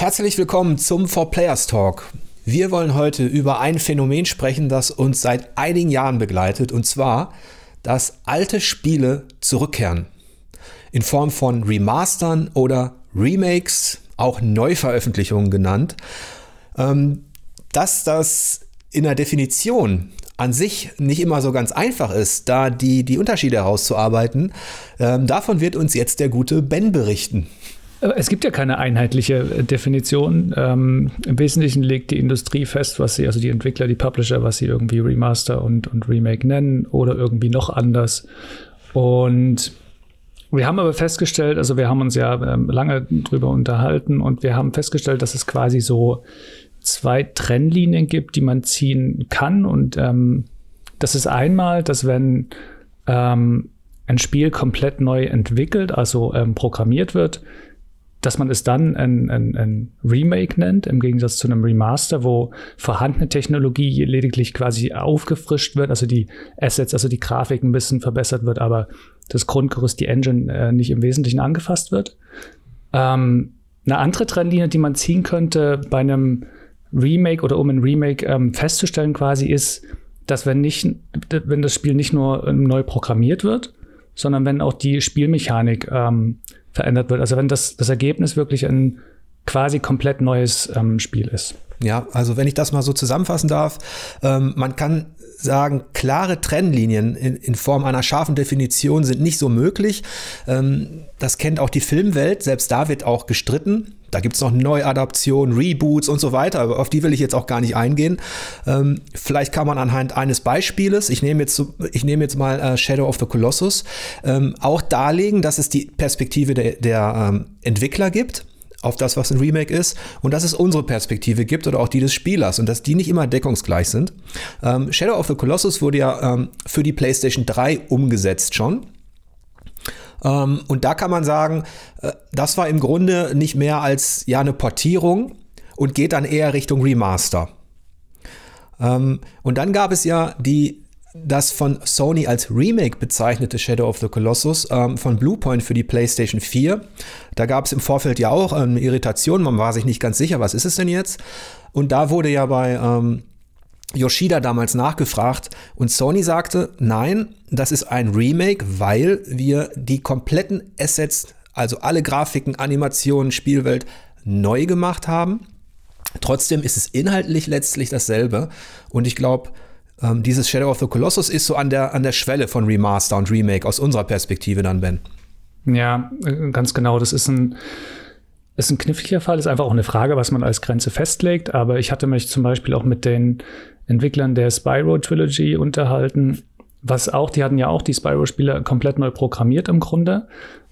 Herzlich willkommen zum For Players Talk. Wir wollen heute über ein Phänomen sprechen, das uns seit einigen Jahren begleitet, und zwar, dass alte Spiele zurückkehren. In Form von Remastern oder Remakes, auch Neuveröffentlichungen genannt. Ähm, dass das in der Definition an sich nicht immer so ganz einfach ist, da die, die Unterschiede herauszuarbeiten, ähm, davon wird uns jetzt der gute Ben berichten. Es gibt ja keine einheitliche Definition. Ähm, Im Wesentlichen legt die Industrie fest, was sie, also die Entwickler, die Publisher, was sie irgendwie Remaster und, und Remake nennen oder irgendwie noch anders. Und wir haben aber festgestellt, also wir haben uns ja ähm, lange drüber unterhalten und wir haben festgestellt, dass es quasi so zwei Trennlinien gibt, die man ziehen kann. Und ähm, das ist einmal, dass wenn ähm, ein Spiel komplett neu entwickelt, also ähm, programmiert wird, dass man es dann ein, ein, ein, Remake nennt, im Gegensatz zu einem Remaster, wo vorhandene Technologie lediglich quasi aufgefrischt wird, also die Assets, also die Grafik ein bisschen verbessert wird, aber das Grundgerüst, die Engine äh, nicht im Wesentlichen angefasst wird. Ähm, eine andere Trennlinie, die man ziehen könnte bei einem Remake oder um ein Remake ähm, festzustellen quasi ist, dass wenn nicht, wenn das Spiel nicht nur ähm, neu programmiert wird, sondern wenn auch die Spielmechanik ähm, verändert wird. Also wenn das, das Ergebnis wirklich ein quasi komplett neues ähm, Spiel ist. Ja, also wenn ich das mal so zusammenfassen darf, ähm, man kann sagen, klare Trennlinien in, in, Form einer scharfen Definition sind nicht so möglich. Ähm, das kennt auch die Filmwelt, selbst da wird auch gestritten. Da gibt es noch Neuadaptionen, Reboots und so weiter, aber auf die will ich jetzt auch gar nicht eingehen. Ähm, vielleicht kann man anhand eines Beispieles, ich nehme jetzt, ich nehme jetzt mal äh, Shadow of the Colossus, ähm, auch darlegen, dass es die Perspektive der, der ähm, Entwickler gibt auf das, was ein Remake ist und dass es unsere Perspektive gibt oder auch die des Spielers und dass die nicht immer deckungsgleich sind. Ähm, Shadow of the Colossus wurde ja ähm, für die PlayStation 3 umgesetzt schon. Ähm, und da kann man sagen, äh, das war im Grunde nicht mehr als ja eine Portierung und geht dann eher Richtung Remaster. Ähm, und dann gab es ja die das von Sony als Remake bezeichnete Shadow of the Colossus ähm, von Bluepoint für die PlayStation 4. Da gab es im Vorfeld ja auch eine ähm, Irritation, man war sich nicht ganz sicher, was ist es denn jetzt? Und da wurde ja bei ähm, Yoshida damals nachgefragt und Sony sagte, nein, das ist ein Remake, weil wir die kompletten Assets, also alle Grafiken, Animationen, Spielwelt neu gemacht haben. Trotzdem ist es inhaltlich letztlich dasselbe und ich glaube, ähm, dieses Shadow of the Colossus ist so an der, an der Schwelle von Remaster und Remake aus unserer Perspektive dann, Ben. Ja, äh, ganz genau. Das ist ein, ist ein kniffliger Fall. Ist einfach auch eine Frage, was man als Grenze festlegt. Aber ich hatte mich zum Beispiel auch mit den Entwicklern der Spyro Trilogy unterhalten. Was auch, die hatten ja auch die Spyro-Spiele komplett neu programmiert im Grunde,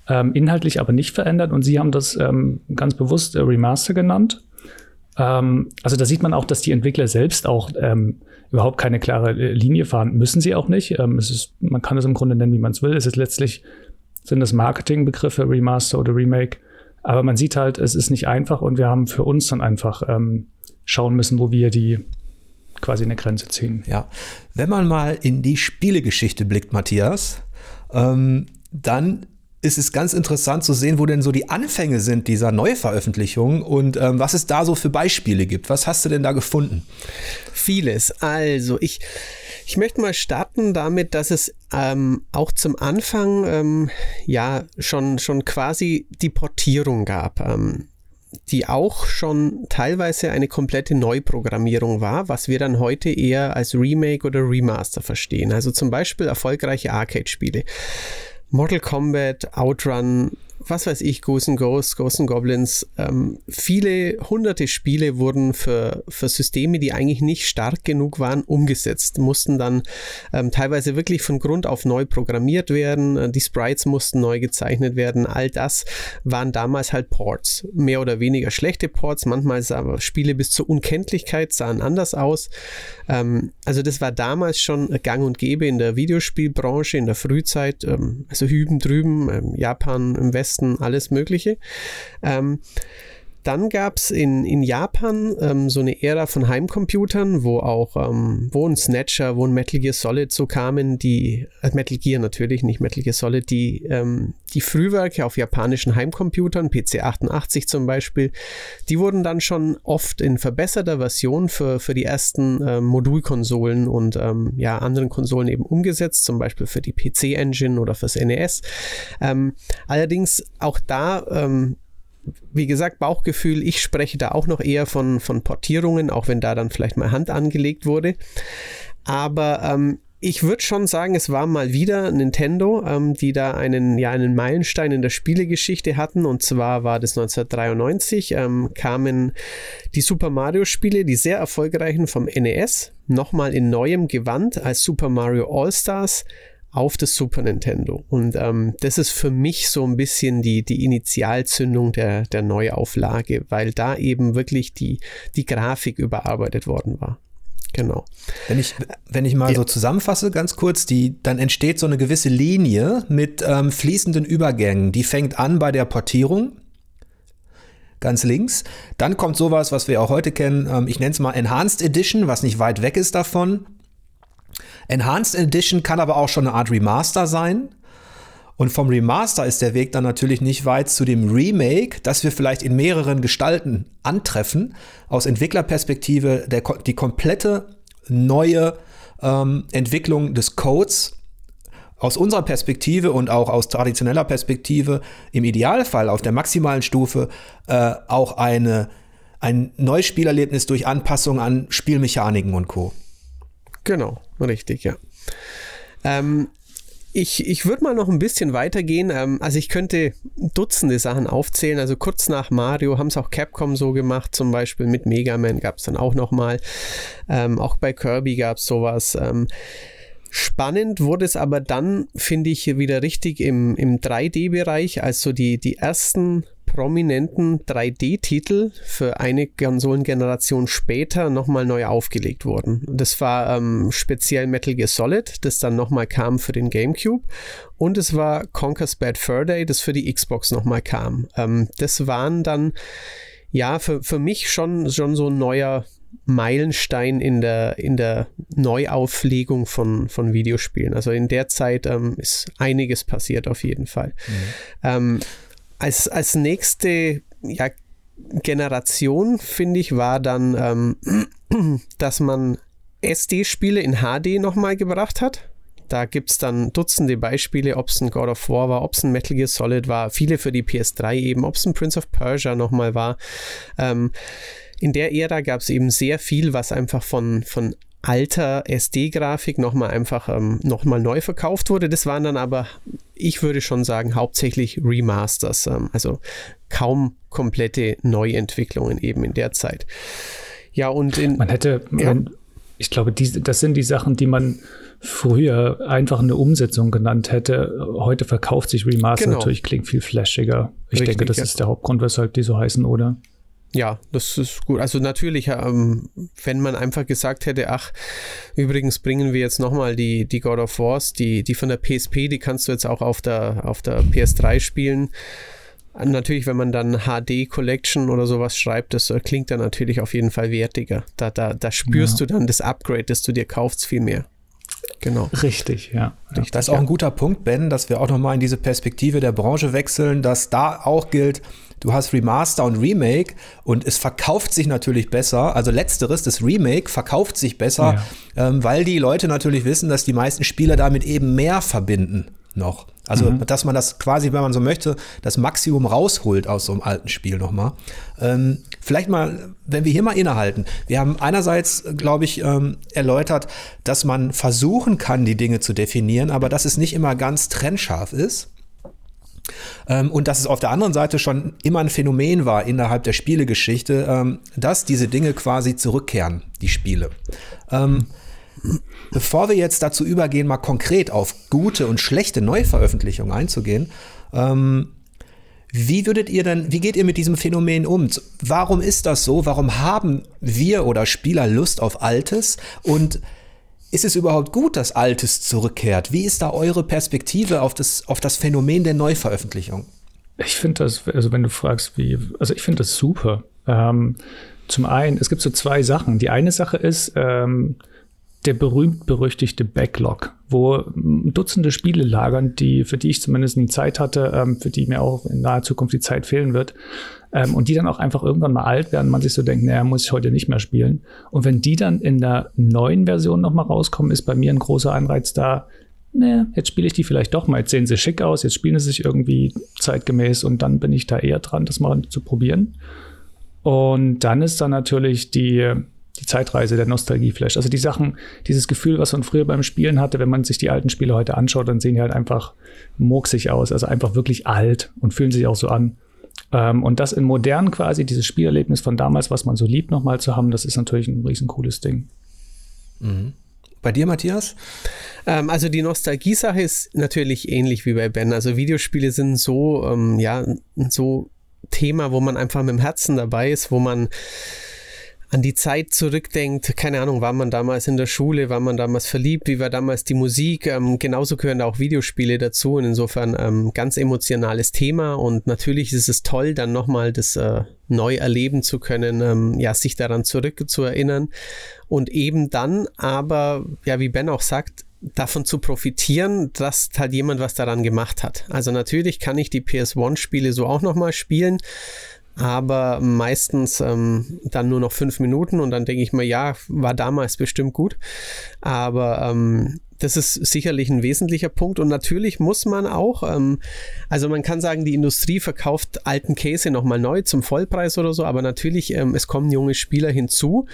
ähm, inhaltlich aber nicht verändert. Und sie haben das ähm, ganz bewusst äh, Remaster genannt. Ähm, also da sieht man auch, dass die Entwickler selbst auch ähm, überhaupt keine klare Linie fahren. Müssen sie auch nicht. Ähm, ist, man kann es im Grunde nennen, wie man es will. Es ist letztlich, sind das Marketingbegriffe, Remaster oder Remake. Aber man sieht halt, es ist nicht einfach und wir haben für uns dann einfach ähm, schauen müssen, wo wir die quasi eine Grenze ziehen. Ja, wenn man mal in die Spielegeschichte blickt, Matthias, ähm, dann ist es ganz interessant zu sehen, wo denn so die Anfänge sind dieser Neuveröffentlichung und ähm, was es da so für Beispiele gibt. Was hast du denn da gefunden? Vieles. Also ich, ich möchte mal starten damit, dass es ähm, auch zum Anfang ähm, ja schon, schon quasi die Portierung gab. Ähm, die auch schon teilweise eine komplette Neuprogrammierung war, was wir dann heute eher als Remake oder Remaster verstehen. Also zum Beispiel erfolgreiche Arcade-Spiele. Mortal Kombat, Outrun, was weiß ich, Ghosts and Ghosts, Ghosts and Goblins. Ähm, viele hunderte Spiele wurden für, für Systeme, die eigentlich nicht stark genug waren, umgesetzt, mussten dann ähm, teilweise wirklich von Grund auf neu programmiert werden. Äh, die Sprites mussten neu gezeichnet werden. All das waren damals halt Ports. Mehr oder weniger schlechte Ports. Manchmal sahen Spiele bis zur Unkenntlichkeit sahen anders aus. Ähm, also das war damals schon gang und gäbe in der Videospielbranche, in der Frühzeit. Ähm, also hüben drüben, ähm, Japan im Westen Westen alles Mögliche. Ähm, dann gab es in, in Japan ähm, so eine Ära von Heimcomputern, wo auch, ähm, wo ein Snatcher, wo ein Metal Gear Solid so kamen, die, äh, Metal Gear natürlich, nicht Metal Gear Solid, die, ähm, die Frühwerke auf japanischen Heimcomputern, PC 88 zum Beispiel, die wurden dann schon oft in verbesserter Version für, für die ersten ähm, Modulkonsolen und ähm, ja, anderen Konsolen eben umgesetzt, zum Beispiel für die PC-Engine oder fürs NES. Ähm, allerdings auch da ähm, wie gesagt, Bauchgefühl, ich spreche da auch noch eher von, von Portierungen, auch wenn da dann vielleicht mal Hand angelegt wurde. Aber ähm, ich würde schon sagen, es war mal wieder Nintendo, ähm, die da einen, ja, einen Meilenstein in der Spielegeschichte hatten. Und zwar war das 1993, ähm, kamen die Super Mario-Spiele, die sehr erfolgreichen vom NES, nochmal in neuem Gewand als Super Mario All-Stars auf das Super Nintendo. Und ähm, das ist für mich so ein bisschen die, die Initialzündung der, der Neuauflage, weil da eben wirklich die, die Grafik überarbeitet worden war. Genau. Wenn ich, wenn ich mal ja. so zusammenfasse, ganz kurz, die, dann entsteht so eine gewisse Linie mit ähm, fließenden Übergängen. Die fängt an bei der Portierung, ganz links. Dann kommt sowas, was wir auch heute kennen, ähm, ich nenne es mal Enhanced Edition, was nicht weit weg ist davon. Enhanced Edition kann aber auch schon eine Art Remaster sein. Und vom Remaster ist der Weg dann natürlich nicht weit zu dem Remake, das wir vielleicht in mehreren Gestalten antreffen. Aus Entwicklerperspektive der, die komplette neue ähm, Entwicklung des Codes aus unserer Perspektive und auch aus traditioneller Perspektive im Idealfall auf der maximalen Stufe äh, auch eine, ein neues Spielerlebnis durch Anpassung an Spielmechaniken und Co. Genau, richtig, ja. Ähm, ich, ich würde mal noch ein bisschen weitergehen. Ähm, also ich könnte Dutzende Sachen aufzählen. Also kurz nach Mario haben es auch Capcom so gemacht. Zum Beispiel mit Mega Man gab es dann auch noch mal. Ähm, auch bei Kirby gab es sowas. Ähm, Spannend wurde es aber dann, finde ich, wieder richtig im, im 3D-Bereich, als so die, die ersten prominenten 3D-Titel für eine Konsolengeneration später nochmal neu aufgelegt wurden. Das war ähm, speziell Metal Gear Solid, das dann nochmal kam für den GameCube. Und es war Conker's Bad Fur Day, das für die Xbox nochmal kam. Ähm, das waren dann, ja, für, für mich schon, schon so ein neuer Meilenstein in der, in der Neuauflegung von, von Videospielen. Also in der Zeit ähm, ist einiges passiert auf jeden Fall. Mhm. Als, als nächste ja, Generation, finde ich, war dann, ähm, dass man SD-Spiele in HD nochmal gebracht hat. Da gibt es dann Dutzende Beispiele, ob es ein God of War war, ob es ein Metal Gear Solid war, viele für die PS3 eben, ob es ein Prince of Persia nochmal war. Ähm, in der Ära gab es eben sehr viel, was einfach von, von alter SD-Grafik nochmal einfach ähm, nochmal neu verkauft wurde. Das waren dann aber, ich würde schon sagen, hauptsächlich Remasters, ähm, also kaum komplette Neuentwicklungen eben in der Zeit. Ja, und in. Man hätte, ja. man, ich glaube, die, das sind die Sachen, die man früher einfach eine Umsetzung genannt hätte. Heute verkauft sich Remaster genau. natürlich, klingt viel flashiger. Ich Richtig, denke, das ja. ist der Hauptgrund, weshalb die so heißen, oder? Ja, das ist gut. Also natürlich, ähm, wenn man einfach gesagt hätte, ach, übrigens bringen wir jetzt nochmal die, die God of Wars, die, die von der PSP, die kannst du jetzt auch auf der, auf der PS3 spielen. Natürlich, wenn man dann HD Collection oder sowas schreibt, das klingt dann natürlich auf jeden Fall wertiger. Da, da, da spürst ja. du dann das Upgrade, das du dir kaufst, viel mehr. Genau. Richtig, ja. Richtig, das ist auch ja. ein guter Punkt, Ben, dass wir auch nochmal in diese Perspektive der Branche wechseln, dass da auch gilt, du hast Remaster und Remake und es verkauft sich natürlich besser. Also letzteres, das Remake verkauft sich besser, ja. ähm, weil die Leute natürlich wissen, dass die meisten Spieler damit eben mehr verbinden noch. Also, mhm. dass man das quasi, wenn man so möchte, das Maximum rausholt aus so einem alten Spiel nochmal. Ähm, vielleicht mal, wenn wir hier mal innehalten. Wir haben einerseits, glaube ich, ähm, erläutert, dass man versuchen kann, die Dinge zu definieren, aber dass es nicht immer ganz trennscharf ist. Ähm, und dass es auf der anderen Seite schon immer ein Phänomen war innerhalb der Spielegeschichte, ähm, dass diese Dinge quasi zurückkehren, die Spiele. Ähm, bevor wir jetzt dazu übergehen, mal konkret auf gute und schlechte Neuveröffentlichungen einzugehen, wie würdet ihr denn, wie geht ihr mit diesem Phänomen um? Warum ist das so? Warum haben wir oder Spieler Lust auf Altes? Und ist es überhaupt gut, dass Altes zurückkehrt? Wie ist da eure Perspektive auf das, auf das Phänomen der Neuveröffentlichung? Ich finde das, also wenn du fragst, wie, also ich finde das super. Ähm, zum einen, es gibt so zwei Sachen. Die eine Sache ist ähm, der berühmt-berüchtigte Backlog, wo Dutzende Spiele lagern, die, für die ich zumindest nie Zeit hatte, ähm, für die mir auch in naher Zukunft die Zeit fehlen wird. Ähm, und die dann auch einfach irgendwann mal alt werden, man sich so denkt, naja, muss ich heute nicht mehr spielen. Und wenn die dann in der neuen Version nochmal rauskommen, ist bei mir ein großer Anreiz da, naja, jetzt spiele ich die vielleicht doch mal, jetzt sehen sie schick aus, jetzt spielen sie sich irgendwie zeitgemäß und dann bin ich da eher dran, das mal zu probieren. Und dann ist da natürlich die, die Zeitreise der Nostalgie vielleicht. Also die Sachen, dieses Gefühl, was man früher beim Spielen hatte, wenn man sich die alten Spiele heute anschaut, dann sehen die halt einfach murksig aus, also einfach wirklich alt und fühlen sich auch so an. Ähm, und das in modern quasi, dieses Spielerlebnis von damals, was man so liebt, nochmal zu haben, das ist natürlich ein riesen cooles Ding. Mhm. Bei dir, Matthias? Ähm, also die Nostalgie-Sache ist natürlich ähnlich wie bei Ben. Also Videospiele sind so, ähm, ja, so Thema, wo man einfach mit dem Herzen dabei ist, wo man an die Zeit zurückdenkt, keine Ahnung, war man damals in der Schule, war man damals verliebt, wie war damals die Musik, ähm, genauso gehören da auch Videospiele dazu. Und insofern ähm, ganz emotionales Thema. Und natürlich ist es toll, dann nochmal das äh, neu erleben zu können, ähm, ja, sich daran zurückzuerinnern. Und eben dann aber, ja, wie Ben auch sagt, davon zu profitieren, dass halt jemand was daran gemacht hat. Also natürlich kann ich die PS1-Spiele so auch nochmal spielen, aber meistens ähm, dann nur noch fünf Minuten und dann denke ich mir, ja, war damals bestimmt gut. Aber ähm, das ist sicherlich ein wesentlicher Punkt. Und natürlich muss man auch, ähm, also man kann sagen, die Industrie verkauft alten Käse nochmal neu zum Vollpreis oder so, aber natürlich, ähm, es kommen junge Spieler hinzu.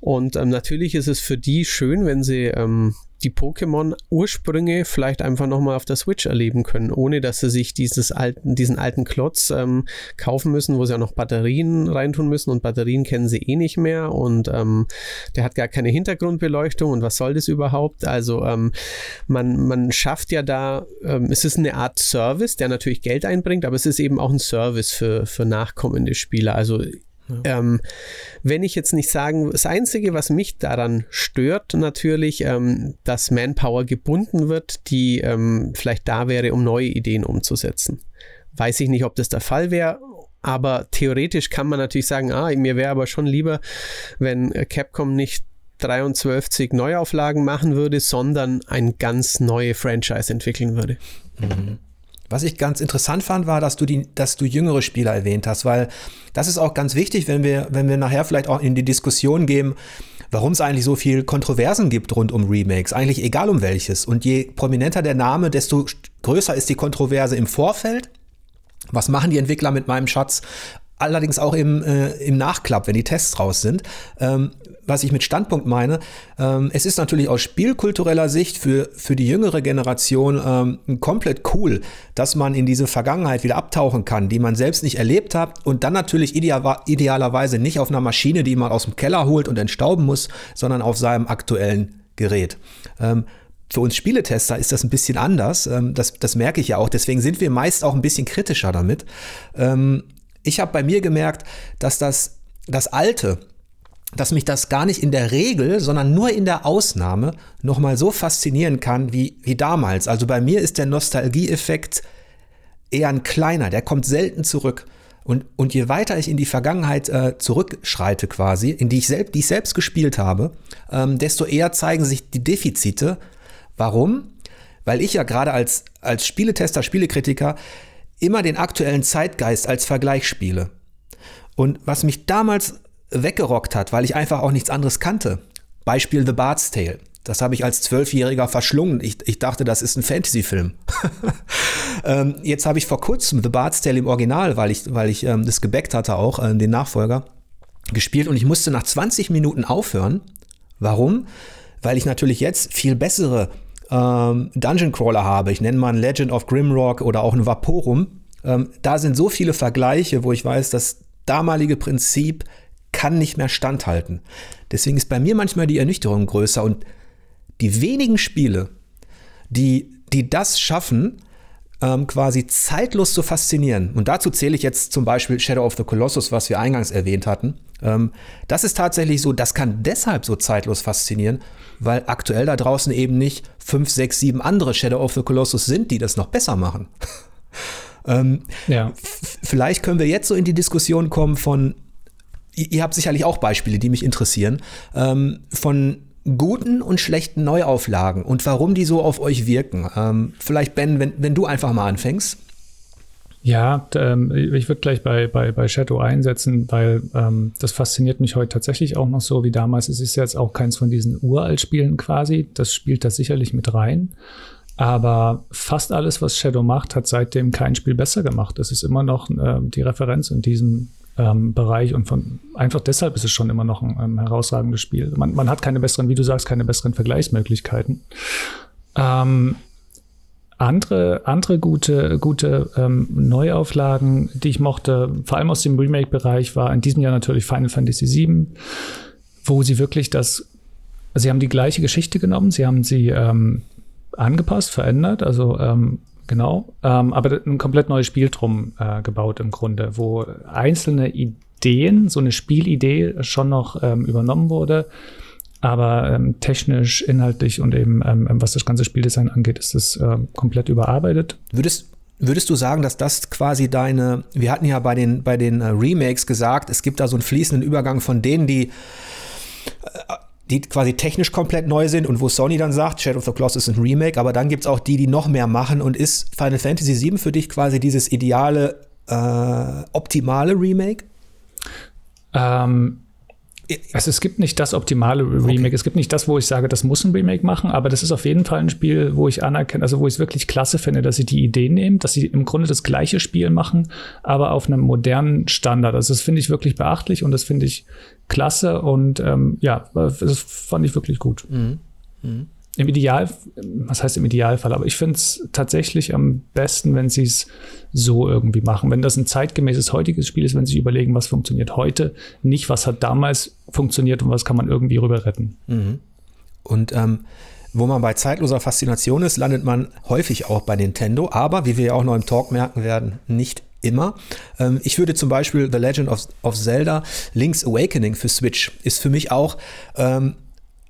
Und ähm, natürlich ist es für die schön, wenn sie ähm, die Pokémon-Ursprünge vielleicht einfach nochmal auf der Switch erleben können, ohne dass sie sich dieses alten, diesen alten Klotz ähm, kaufen müssen, wo sie auch noch Batterien reintun müssen und Batterien kennen sie eh nicht mehr und ähm, der hat gar keine Hintergrundbeleuchtung und was soll das überhaupt? Also ähm, man, man schafft ja da, ähm, es ist eine Art Service, der natürlich Geld einbringt, aber es ist eben auch ein Service für, für nachkommende Spieler. Also ähm, wenn ich jetzt nicht sagen, das Einzige, was mich daran stört, natürlich, ähm, dass Manpower gebunden wird, die ähm, vielleicht da wäre, um neue Ideen umzusetzen. Weiß ich nicht, ob das der Fall wäre. Aber theoretisch kann man natürlich sagen, ah, mir wäre aber schon lieber, wenn Capcom nicht 23 Neuauflagen machen würde, sondern ein ganz neue Franchise entwickeln würde. Mhm. Was ich ganz interessant fand, war, dass du die, dass du jüngere Spieler erwähnt hast, weil das ist auch ganz wichtig, wenn wir, wenn wir nachher vielleicht auch in die Diskussion gehen, warum es eigentlich so viel Kontroversen gibt rund um Remakes, eigentlich egal um welches. Und je prominenter der Name, desto größer ist die Kontroverse im Vorfeld. Was machen die Entwickler mit meinem Schatz? Allerdings auch im, äh, im Nachklapp, wenn die Tests raus sind. Ähm, was ich mit Standpunkt meine, ähm, es ist natürlich aus spielkultureller Sicht für, für die jüngere Generation ähm, komplett cool, dass man in diese Vergangenheit wieder abtauchen kann, die man selbst nicht erlebt hat und dann natürlich ideal, idealerweise nicht auf einer Maschine, die man aus dem Keller holt und entstauben muss, sondern auf seinem aktuellen Gerät. Ähm, für uns Spieletester ist das ein bisschen anders. Ähm, das, das merke ich ja auch. Deswegen sind wir meist auch ein bisschen kritischer damit. Ähm, ich habe bei mir gemerkt, dass das, das Alte, dass mich das gar nicht in der Regel, sondern nur in der Ausnahme nochmal so faszinieren kann wie, wie damals. Also bei mir ist der Nostalgieeffekt eher ein kleiner, der kommt selten zurück. Und, und je weiter ich in die Vergangenheit äh, zurückschreite quasi, in die ich, selbst, die ich selbst gespielt habe, ähm, desto eher zeigen sich die Defizite. Warum? Weil ich ja gerade als, als Spieletester, Spielekritiker immer den aktuellen Zeitgeist als Vergleich spiele. Und was mich damals weggerockt hat, weil ich einfach auch nichts anderes kannte. Beispiel The Bard's Tale. Das habe ich als Zwölfjähriger verschlungen. Ich, ich, dachte, das ist ein Fantasy-Film. ähm, jetzt habe ich vor kurzem The Bard's Tale im Original, weil ich, weil ich ähm, das gebackt hatte auch, äh, den Nachfolger, gespielt und ich musste nach 20 Minuten aufhören. Warum? Weil ich natürlich jetzt viel bessere ähm, Dungeon Crawler habe. Ich nenne mal ein Legend of Grimrock oder auch ein Vaporum. Ähm, da sind so viele Vergleiche, wo ich weiß, das damalige Prinzip kann nicht mehr standhalten. Deswegen ist bei mir manchmal die Ernüchterung größer und die wenigen Spiele, die, die das schaffen, ähm, quasi zeitlos zu faszinieren. Und dazu zähle ich jetzt zum Beispiel Shadow of the Colossus, was wir eingangs erwähnt hatten. Ähm, das ist tatsächlich so, das kann deshalb so zeitlos faszinieren, weil aktuell da draußen eben nicht fünf, sechs, sieben andere Shadow of the Colossus sind, die das noch besser machen. Ähm, ja. Vielleicht können wir jetzt so in die Diskussion kommen von, ihr habt sicherlich auch Beispiele, die mich interessieren, ähm, von guten und schlechten Neuauflagen und warum die so auf euch wirken. Ähm, vielleicht, Ben, wenn, wenn du einfach mal anfängst. Ja, ähm, ich würde gleich bei, bei, bei Shadow einsetzen, weil ähm, das fasziniert mich heute tatsächlich auch noch so wie damals. Es ist jetzt auch keins von diesen Uralt-Spielen quasi. Das spielt da sicherlich mit rein. Aber fast alles, was Shadow macht, hat seitdem kein Spiel besser gemacht. Das ist immer noch äh, die Referenz in diesem ähm, Bereich und von, einfach deshalb ist es schon immer noch ein, ein herausragendes Spiel. Man, man, hat keine besseren, wie du sagst, keine besseren Vergleichsmöglichkeiten. Ähm, andere, andere gute, gute ähm, Neuauflagen, die ich mochte, vor allem aus dem Remake-Bereich, war in diesem Jahr natürlich Final Fantasy VII, wo sie wirklich das, sie haben die gleiche Geschichte genommen, sie haben sie ähm, angepasst, verändert, also ähm, genau, ähm, aber ein komplett neues Spiel drum äh, gebaut im Grunde, wo einzelne Ideen, so eine Spielidee schon noch ähm, übernommen wurde, aber ähm, technisch, inhaltlich und eben ähm, was das ganze Spieldesign angeht, ist es äh, komplett überarbeitet. Würdest Würdest du sagen, dass das quasi deine, wir hatten ja bei den, bei den äh, Remakes gesagt, es gibt da so einen fließenden Übergang von denen, die äh, die quasi technisch komplett neu sind und wo Sony dann sagt, Shadow of the Colossus ist ein Remake, aber dann gibt es auch die, die noch mehr machen und ist Final Fantasy VII für dich quasi dieses ideale, äh, optimale Remake? Ähm, also es gibt nicht das optimale Remake. Okay. Es gibt nicht das, wo ich sage, das muss ein Remake machen, aber das ist auf jeden Fall ein Spiel, wo ich anerkenne, also wo ich es wirklich klasse finde, dass sie die Ideen nehmen, dass sie im Grunde das gleiche Spiel machen, aber auf einem modernen Standard. Also das finde ich wirklich beachtlich und das finde ich klasse und ähm, ja, das fand ich wirklich gut. Mhm. Mhm. Im Ideal, was heißt im Idealfall, aber ich finde es tatsächlich am besten, wenn sie es so irgendwie machen. Wenn das ein zeitgemäßes heutiges Spiel ist, wenn sie sich überlegen, was funktioniert heute, nicht was hat damals funktioniert und was kann man irgendwie rüber retten. Mhm. Und ähm, wo man bei zeitloser Faszination ist, landet man häufig auch bei Nintendo, aber wie wir ja auch noch im Talk merken werden, nicht immer. Ähm, ich würde zum Beispiel The Legend of, of Zelda Link's Awakening für Switch ist für mich auch ähm,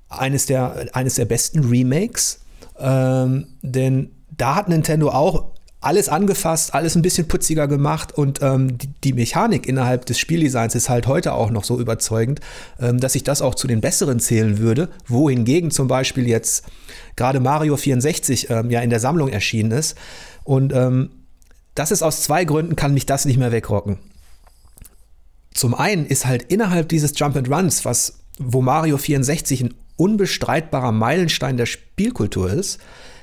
eines, der, eines der besten Remakes, ähm, denn da hat Nintendo auch alles angefasst, alles ein bisschen putziger gemacht und ähm, die, die, Mechanik innerhalb des Spieldesigns ist halt heute auch noch so überzeugend, ähm, dass ich das auch zu den besseren zählen würde, wohingegen zum Beispiel jetzt gerade Mario 64 ähm, ja in der Sammlung erschienen ist. Und ähm, das ist aus zwei Gründen, kann mich das nicht mehr wegrocken. Zum einen ist halt innerhalb dieses Jump and Runs, was, wo Mario 64 ein unbestreitbarer Meilenstein der Spielkultur ist,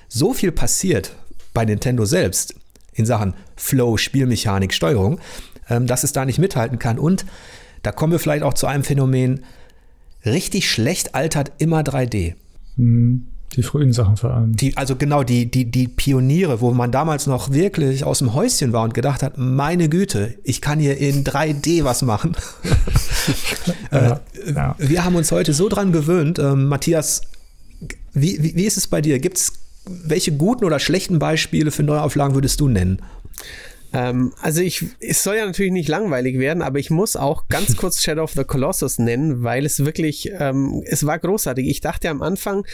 so viel passiert bei Nintendo selbst in Sachen Flow, Spielmechanik, Steuerung, ähm, dass es da nicht mithalten kann. Und da kommen wir vielleicht auch zu einem Phänomen, richtig schlecht altert immer 3D. Mhm. Die frühen Sachen vor allem. Die, also genau, die, die, die Pioniere, wo man damals noch wirklich aus dem Häuschen war und gedacht hat, meine Güte, ich kann hier in 3D was machen. ja, äh, ja. Wir haben uns heute so dran gewöhnt. Ähm, Matthias, wie, wie, wie ist es bei dir? Gibt es welche guten oder schlechten Beispiele für Neuauflagen würdest du nennen? Ähm, also ich, es soll ja natürlich nicht langweilig werden, aber ich muss auch ganz kurz Shadow of the Colossus nennen, weil es wirklich, ähm, es war großartig. Ich dachte am Anfang,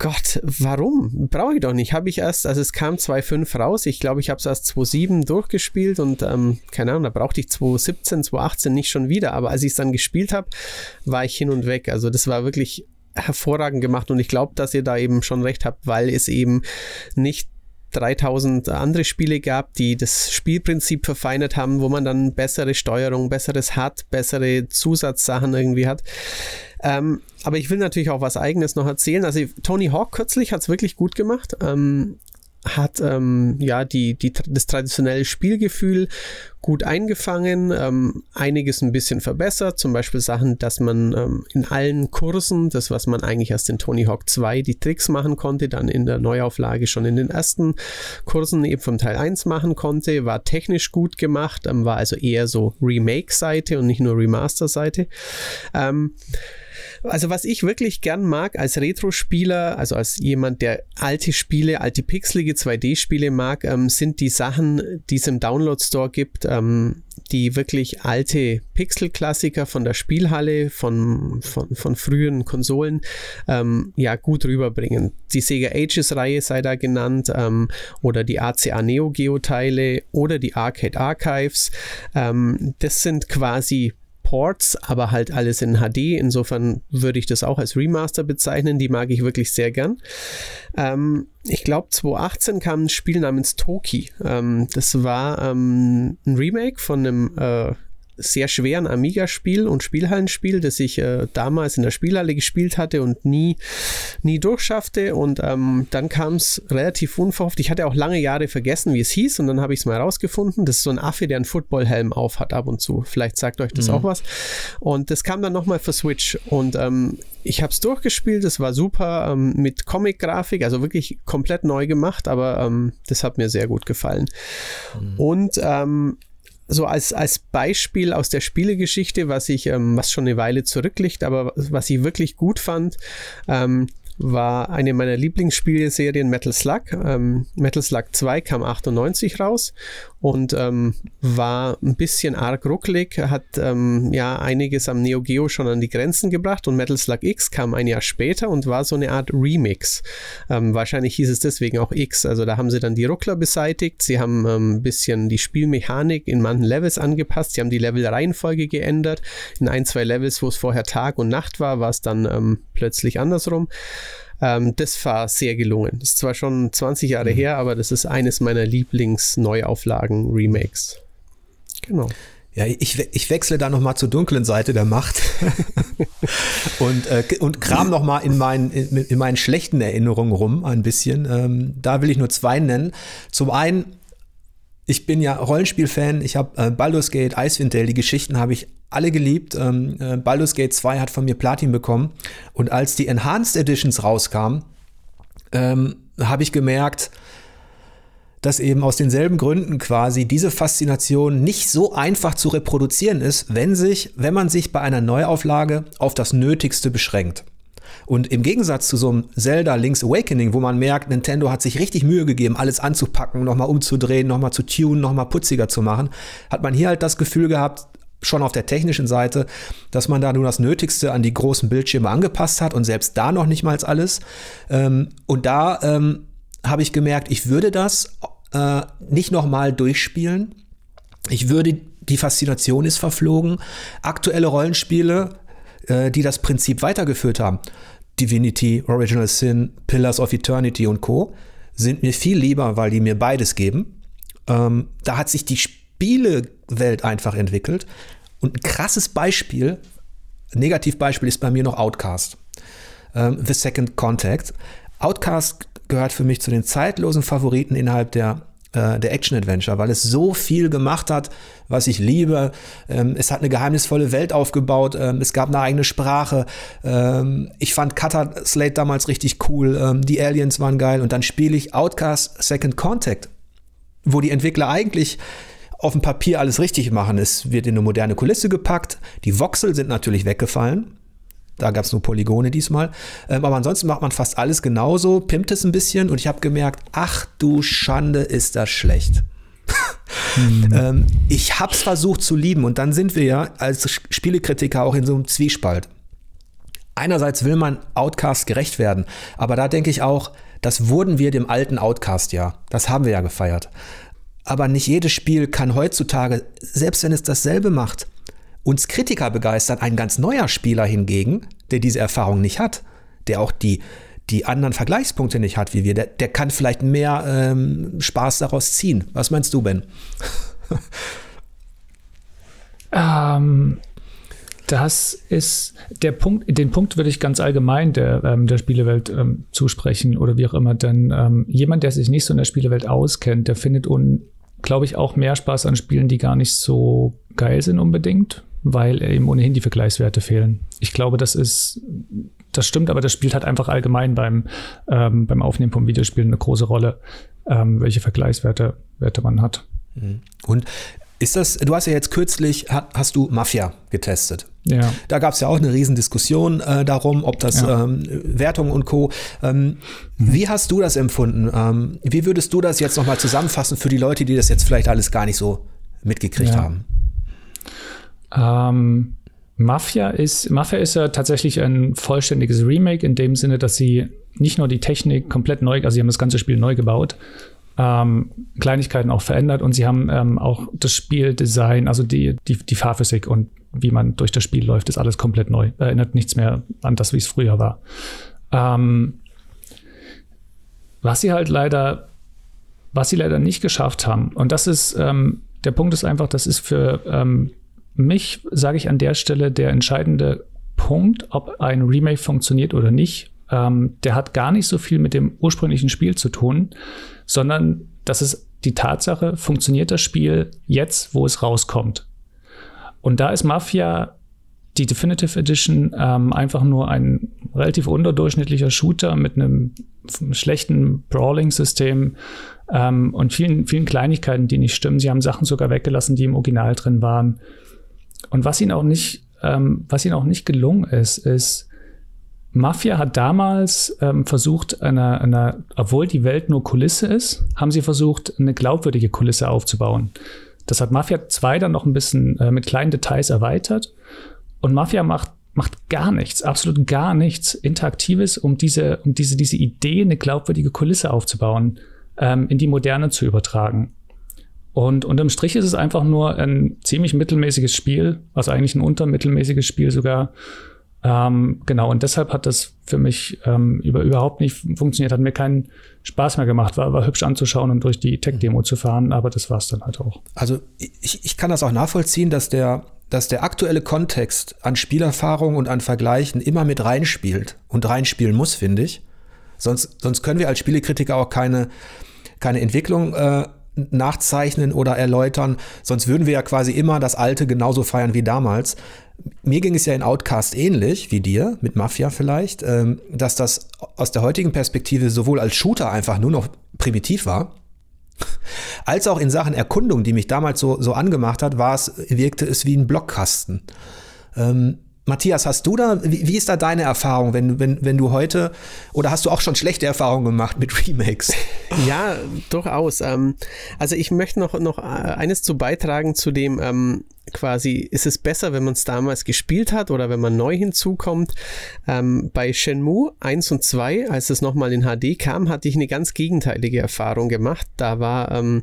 Gott, warum? Brauche ich doch nicht. Habe ich erst, also es kam 2.5 raus. Ich glaube, ich habe es erst 2.7 durchgespielt und ähm, keine Ahnung, da brauchte ich 2.17, 2.18 nicht schon wieder. Aber als ich es dann gespielt habe, war ich hin und weg. Also das war wirklich hervorragend gemacht und ich glaube, dass ihr da eben schon recht habt, weil es eben nicht 3000 andere Spiele gab, die das Spielprinzip verfeinert haben, wo man dann bessere Steuerung, besseres hat, bessere Zusatzsachen irgendwie hat. Ähm, aber ich will natürlich auch was Eigenes noch erzählen. Also Tony Hawk kürzlich hat es wirklich gut gemacht. Ähm, hat ähm, ja die, die, das traditionelle Spielgefühl gut eingefangen, ähm, einiges ein bisschen verbessert, zum Beispiel Sachen, dass man ähm, in allen Kursen, das was man eigentlich erst in Tony Hawk 2 die Tricks machen konnte, dann in der Neuauflage schon in den ersten Kursen eben vom Teil 1 machen konnte, war technisch gut gemacht, ähm, war also eher so Remake-Seite und nicht nur Remaster-Seite. Ähm, also was ich wirklich gern mag als Retro-Spieler, also als jemand, der alte Spiele, alte pixelige 2D-Spiele mag, ähm, sind die Sachen, die es im Download-Store gibt, ähm, die wirklich alte Pixel-Klassiker von der Spielhalle, von, von, von frühen Konsolen, ähm, ja, gut rüberbringen. Die Sega Ages-Reihe sei da genannt, ähm, oder die ACA Neo Geo-Teile oder die Arcade Archives. Ähm, das sind quasi Ports, aber halt alles in HD. Insofern würde ich das auch als Remaster bezeichnen. Die mag ich wirklich sehr gern. Ähm, ich glaube, 2018 kam ein Spiel namens Toki. Ähm, das war ähm, ein Remake von einem äh, sehr schweren Amiga-Spiel und Spielhallenspiel, das ich äh, damals in der Spielhalle gespielt hatte und nie, nie durchschaffte. Und ähm, dann kam es relativ unverhofft. Ich hatte auch lange Jahre vergessen, wie es hieß, und dann habe ich es mal herausgefunden. Das ist so ein Affe, der einen Footballhelm auf hat ab und zu. Vielleicht sagt euch das mhm. auch was. Und das kam dann nochmal für Switch. Und ähm, ich habe es durchgespielt, es war super ähm, mit Comic-Grafik, also wirklich komplett neu gemacht, aber ähm, das hat mir sehr gut gefallen. Mhm. Und ähm, so als, als Beispiel aus der Spielegeschichte, was ich, ähm, was schon eine Weile zurückliegt, aber was ich wirklich gut fand, ähm, war eine meiner Lieblingsspielserien Metal Slug. Ähm, Metal Slug 2 kam 98 raus und ähm, war ein bisschen arg ruckelig, hat ähm, ja einiges am Neo Geo schon an die Grenzen gebracht und Metal Slug X kam ein Jahr später und war so eine Art Remix. Ähm, wahrscheinlich hieß es deswegen auch X. Also da haben sie dann die Ruckler beseitigt, sie haben ähm, ein bisschen die Spielmechanik in manchen Levels angepasst, sie haben die Levelreihenfolge geändert. In ein, zwei Levels, wo es vorher Tag und Nacht war, war es dann ähm, plötzlich andersrum. Ähm, das war sehr gelungen. Das ist zwar schon 20 Jahre mhm. her, aber das ist eines meiner Lieblings-Neuauflagen-Remakes. Genau. Ja, ich, ich wechsle da noch mal zur dunklen Seite der Macht und, äh, und kram noch mal in meinen, in, in, meinen schlechten Erinnerungen rum ein bisschen. Ähm, da will ich nur zwei nennen. Zum einen ich bin ja Rollenspiel-Fan. Ich habe äh, Baldur's Gate, Icewind Dale, die Geschichten habe ich alle geliebt. Ähm, äh, Baldur's Gate 2 hat von mir Platin bekommen. Und als die Enhanced Editions rauskamen, ähm, habe ich gemerkt, dass eben aus denselben Gründen quasi diese Faszination nicht so einfach zu reproduzieren ist, wenn sich, wenn man sich bei einer Neuauflage auf das Nötigste beschränkt. Und im Gegensatz zu so einem Zelda Link's Awakening, wo man merkt, Nintendo hat sich richtig Mühe gegeben, alles anzupacken, nochmal umzudrehen, nochmal zu tunen, nochmal putziger zu machen, hat man hier halt das Gefühl gehabt, schon auf der technischen Seite, dass man da nur das Nötigste an die großen Bildschirme angepasst hat und selbst da noch nicht mal alles. Ähm, und da ähm, habe ich gemerkt, ich würde das äh, nicht nochmal durchspielen. Ich würde, die Faszination ist verflogen. Aktuelle Rollenspiele, äh, die das Prinzip weitergeführt haben, Divinity, Original Sin, Pillars of Eternity und Co. sind mir viel lieber, weil die mir beides geben. Ähm, da hat sich die Spielewelt einfach entwickelt. Und ein krasses Beispiel, Negativbeispiel ist bei mir noch Outcast. Ähm, The Second Contact. Outcast gehört für mich zu den zeitlosen Favoriten innerhalb der der Action-Adventure, weil es so viel gemacht hat, was ich liebe. Ähm, es hat eine geheimnisvolle Welt aufgebaut, ähm, es gab eine eigene Sprache. Ähm, ich fand Cutter Slate damals richtig cool, die Aliens waren geil und dann spiele ich Outcast Second Contact, wo die Entwickler eigentlich auf dem Papier alles richtig machen. Es wird in eine moderne Kulisse gepackt, die Voxel sind natürlich weggefallen, da gab es nur Polygone diesmal. Ähm, aber ansonsten macht man fast alles genauso, pimpt es ein bisschen und ich habe gemerkt, ach du Schande, ist das schlecht. mhm. ähm, ich habe es versucht zu lieben und dann sind wir ja als Spielekritiker auch in so einem Zwiespalt. Einerseits will man Outcast gerecht werden, aber da denke ich auch, das wurden wir dem alten Outcast ja. Das haben wir ja gefeiert. Aber nicht jedes Spiel kann heutzutage, selbst wenn es dasselbe macht, uns Kritiker begeistern. Ein ganz neuer Spieler hingegen, der diese Erfahrung nicht hat, der auch die, die anderen Vergleichspunkte nicht hat wie wir, der, der kann vielleicht mehr ähm, Spaß daraus ziehen. Was meinst du, Ben? ähm, das ist der Punkt, den Punkt würde ich ganz allgemein der, ähm, der Spielewelt ähm, zusprechen oder wie auch immer, denn ähm, jemand, der sich nicht so in der Spielewelt auskennt, der findet, glaube ich, auch mehr Spaß an Spielen, die gar nicht so geil sind unbedingt weil ihm ohnehin die Vergleichswerte fehlen. Ich glaube, das ist, das stimmt, aber das spielt halt einfach allgemein beim, ähm, beim Aufnehmen vom Videospiel eine große Rolle, ähm, welche Vergleichswerte Werte man hat. Mhm. Und ist das, du hast ja jetzt kürzlich, hast du Mafia getestet. Ja. Da gab es ja auch eine Riesendiskussion äh, darum, ob das ja. ähm, Wertung und Co. Ähm, mhm. Wie hast du das empfunden? Ähm, wie würdest du das jetzt nochmal zusammenfassen für die Leute, die das jetzt vielleicht alles gar nicht so mitgekriegt ja. haben? Ähm, Mafia ist, Mafia ist ja tatsächlich ein vollständiges Remake in dem Sinne, dass sie nicht nur die Technik komplett neu, also sie haben das ganze Spiel neu gebaut, ähm, Kleinigkeiten auch verändert und sie haben ähm, auch das Spieldesign, also die, die, die Fahrphysik und wie man durch das Spiel läuft, ist alles komplett neu. Erinnert nichts mehr an das, wie es früher war. Ähm, was sie halt leider, was sie leider nicht geschafft haben, und das ist, ähm, der Punkt ist einfach, das ist für ähm, mich, sage ich an der Stelle, der entscheidende Punkt, ob ein Remake funktioniert oder nicht. Ähm, der hat gar nicht so viel mit dem ursprünglichen Spiel zu tun, sondern das ist die Tatsache, funktioniert das Spiel jetzt, wo es rauskommt. Und da ist Mafia die Definitive Edition ähm, einfach nur ein relativ unterdurchschnittlicher Shooter mit einem schlechten Brawling-System ähm, und vielen, vielen Kleinigkeiten, die nicht stimmen. Sie haben Sachen sogar weggelassen, die im Original drin waren. Und was ihnen auch nicht, ähm, was ihnen auch nicht gelungen ist, ist, Mafia hat damals ähm, versucht, eine, eine, obwohl die Welt nur Kulisse ist, haben sie versucht, eine glaubwürdige Kulisse aufzubauen. Das hat Mafia 2 dann noch ein bisschen äh, mit kleinen Details erweitert. Und Mafia macht, macht gar nichts, absolut gar nichts Interaktives, um diese, um diese, diese Idee, eine glaubwürdige Kulisse aufzubauen, ähm, in die Moderne zu übertragen. Und unterm Strich ist es einfach nur ein ziemlich mittelmäßiges Spiel, also eigentlich ein untermittelmäßiges Spiel sogar. Ähm, genau, und deshalb hat das für mich ähm, über, überhaupt nicht funktioniert, hat mir keinen Spaß mehr gemacht, war, war hübsch anzuschauen und durch die Tech-Demo zu fahren, aber das war es dann halt auch. Also ich, ich kann das auch nachvollziehen, dass der, dass der aktuelle Kontext an Spielerfahrung und an Vergleichen immer mit reinspielt und reinspielen muss, finde ich. Sonst, sonst können wir als Spielekritiker auch keine, keine Entwicklung äh, nachzeichnen oder erläutern. Sonst würden wir ja quasi immer das Alte genauso feiern wie damals. Mir ging es ja in Outcast ähnlich wie dir, mit Mafia vielleicht, ähm, dass das aus der heutigen Perspektive sowohl als Shooter einfach nur noch primitiv war, als auch in Sachen Erkundung, die mich damals so, so angemacht hat, war es, wirkte es wie ein Blockkasten. Ähm, Matthias, hast du da, wie, wie, ist da deine Erfahrung, wenn, wenn, wenn du heute, oder hast du auch schon schlechte Erfahrungen gemacht mit Remakes? Ja, durchaus. Ähm, also ich möchte noch, noch äh, eines zu beitragen zu dem, ähm, quasi, ist es besser, wenn man es damals gespielt hat oder wenn man neu hinzukommt. Ähm, bei Shenmue 1 und 2, als es nochmal in HD kam, hatte ich eine ganz gegenteilige Erfahrung gemacht. Da war ähm,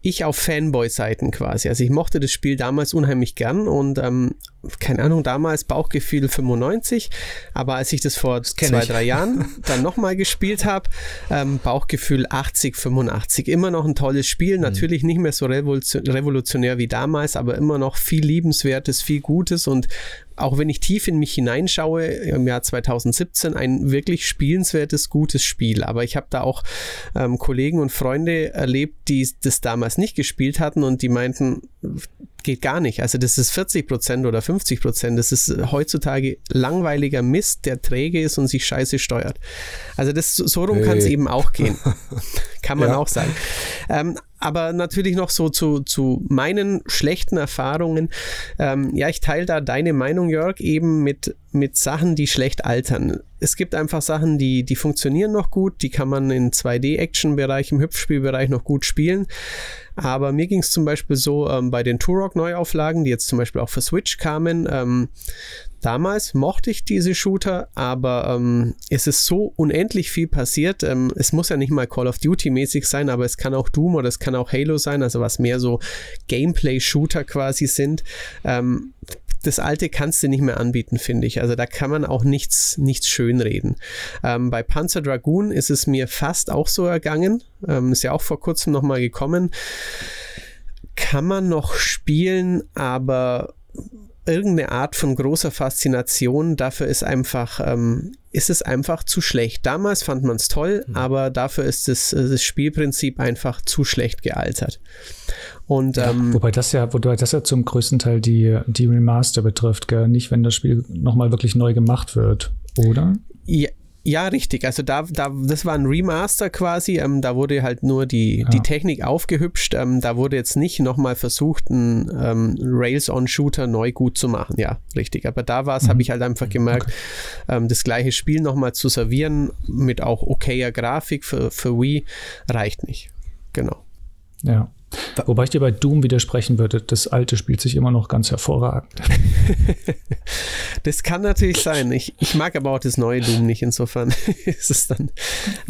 ich auf Fanboy-Seiten quasi. Also ich mochte das Spiel damals unheimlich gern und ähm, keine Ahnung, damals Bauchgefühl 95, aber als ich das vor das zwei, ich. drei Jahren dann nochmal gespielt habe, ähm, Bauchgefühl 80, 85. Immer noch ein tolles Spiel, mhm. natürlich nicht mehr so revolutionär wie damals, aber immer noch viel Liebenswertes, viel Gutes und auch wenn ich tief in mich hineinschaue, im Jahr 2017 ein wirklich spielenswertes, gutes Spiel. Aber ich habe da auch ähm, Kollegen und Freunde erlebt, die das damals nicht gespielt hatten und die meinten, geht gar nicht. Also das ist 40 Prozent oder 50 Prozent. Das ist heutzutage langweiliger Mist, der träge ist und sich scheiße steuert. Also das, so rum hey. kann es eben auch gehen. kann man ja. auch sagen. Ähm, aber natürlich noch so zu, zu meinen schlechten Erfahrungen. Ähm, ja, ich teile da deine Meinung, Jörg, eben mit, mit Sachen, die schlecht altern. Es gibt einfach Sachen, die, die funktionieren noch gut, die kann man im 2D-Action-Bereich, im Hüpfspielbereich noch gut spielen. Aber mir ging es zum Beispiel so ähm, bei den Turok-Neuauflagen, die jetzt zum Beispiel auch für Switch kamen. Ähm, damals mochte ich diese Shooter, aber ähm, es ist so unendlich viel passiert. Ähm, es muss ja nicht mal Call of Duty-mäßig sein, aber es kann auch Doom oder es kann auch Halo sein, also was mehr so Gameplay-Shooter quasi sind ähm, das alte kannst du nicht mehr anbieten, finde ich. Also da kann man auch nichts, nichts schönreden. Ähm, bei Panzer Dragoon ist es mir fast auch so ergangen. Ähm, ist ja auch vor kurzem nochmal gekommen. Kann man noch spielen, aber irgendeine Art von großer Faszination, dafür ist einfach, ähm, ist es einfach zu schlecht. Damals fand man es toll, mhm. aber dafür ist das, das Spielprinzip einfach zu schlecht gealtert. Und, ähm, wobei das ja, wobei das ja zum größten Teil die, die Remaster betrifft, gell? nicht wenn das Spiel nochmal wirklich neu gemacht wird, oder? Ja, ja, richtig. Also da, da, das war ein Remaster quasi. Ähm, da wurde halt nur die, ja. die Technik aufgehübscht. Ähm, da wurde jetzt nicht nochmal versucht, einen ähm, Rails-on-Shooter neu gut zu machen. Ja, richtig. Aber da war es, mhm. habe ich halt einfach gemerkt, okay. Ähm, das gleiche Spiel nochmal zu servieren mit auch okayer Grafik für, für Wii reicht nicht. Genau. Ja. Wobei ich dir bei Doom widersprechen würde, das alte spielt sich immer noch ganz hervorragend. das kann natürlich sein. Ich, ich mag aber auch das neue Doom nicht, insofern ist es dann.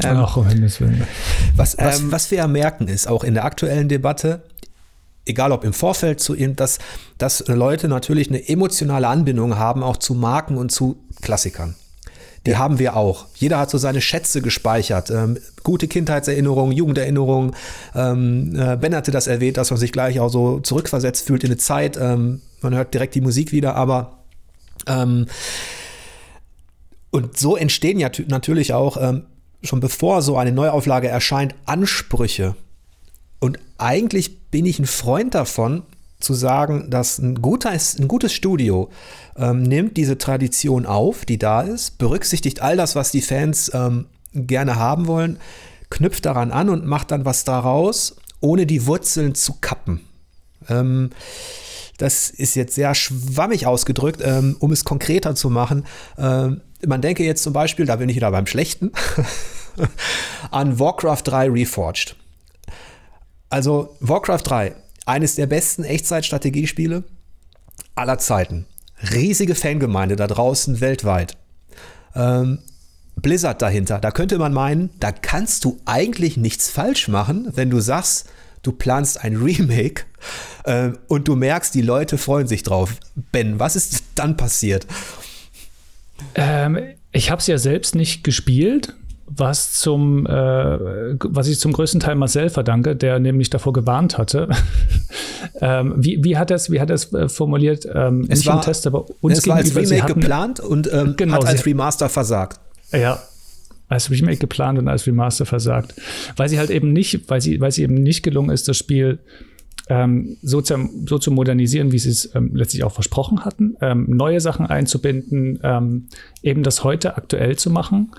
Ähm, Ach, um Himmels Willen. Was, was, ähm, was wir ja merken, ist auch in der aktuellen Debatte, egal ob im Vorfeld zu ihm, dass, dass Leute natürlich eine emotionale Anbindung haben, auch zu Marken und zu Klassikern. Die haben wir auch. Jeder hat so seine Schätze gespeichert. Ähm, gute Kindheitserinnerungen, Jugenderinnerungen. Ähm, äh, ben hatte das erwähnt, dass man sich gleich auch so zurückversetzt fühlt in eine Zeit. Ähm, man hört direkt die Musik wieder, aber ähm, und so entstehen ja natürlich auch ähm, schon bevor so eine Neuauflage erscheint Ansprüche. Und eigentlich bin ich ein Freund davon, zu sagen, dass ein, guter, ein gutes Studio ähm, nimmt diese Tradition auf, die da ist, berücksichtigt all das, was die Fans ähm, gerne haben wollen, knüpft daran an und macht dann was daraus, ohne die Wurzeln zu kappen. Ähm, das ist jetzt sehr schwammig ausgedrückt, ähm, um es konkreter zu machen. Ähm, man denke jetzt zum Beispiel, da bin ich wieder beim Schlechten, an Warcraft 3 Reforged. Also Warcraft 3 eines der besten Echtzeitstrategiespiele aller Zeiten. Riesige Fangemeinde da draußen weltweit. Ähm, Blizzard dahinter. Da könnte man meinen, da kannst du eigentlich nichts falsch machen, wenn du sagst, du planst ein Remake äh, und du merkst, die Leute freuen sich drauf. Ben, was ist dann passiert? Ähm, ich habe es ja selbst nicht gespielt was zum, äh, was ich zum größten Teil Marcel verdanke, der nämlich davor gewarnt hatte. ähm, wie, wie hat er es, wie hat er es äh, formuliert? Ähm, es war, Test, aber uns es war als Remake hatten, geplant und ähm, genau, hat als Remaster versagt. Ja, als Remake geplant und als Remaster versagt, weil sie halt eben nicht, weil sie, weil sie eben nicht gelungen ist, das Spiel ähm, so, zu, so zu modernisieren, wie sie es ähm, letztlich auch versprochen hatten, ähm, neue Sachen einzubinden, ähm, eben das heute aktuell zu machen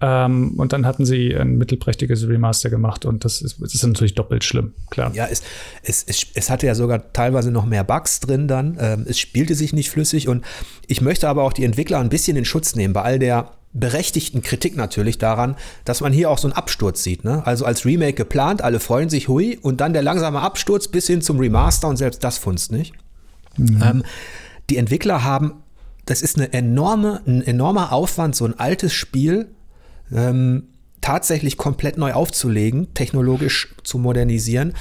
ähm, und dann hatten sie ein mittelprächtiges Remaster gemacht und das ist, das ist natürlich doppelt schlimm, klar. Ja, es, es, es, es, hatte ja sogar teilweise noch mehr Bugs drin dann. Ähm, es spielte sich nicht flüssig und ich möchte aber auch die Entwickler ein bisschen in Schutz nehmen bei all der berechtigten Kritik natürlich daran, dass man hier auch so einen Absturz sieht. Ne? Also als Remake geplant, alle freuen sich, hui, und dann der langsame Absturz bis hin zum Remaster und selbst das funzt nicht. Mhm. Ähm, die Entwickler haben, das ist eine enorme, ein enormer Aufwand, so ein altes Spiel ähm, tatsächlich komplett neu aufzulegen, technologisch zu modernisieren.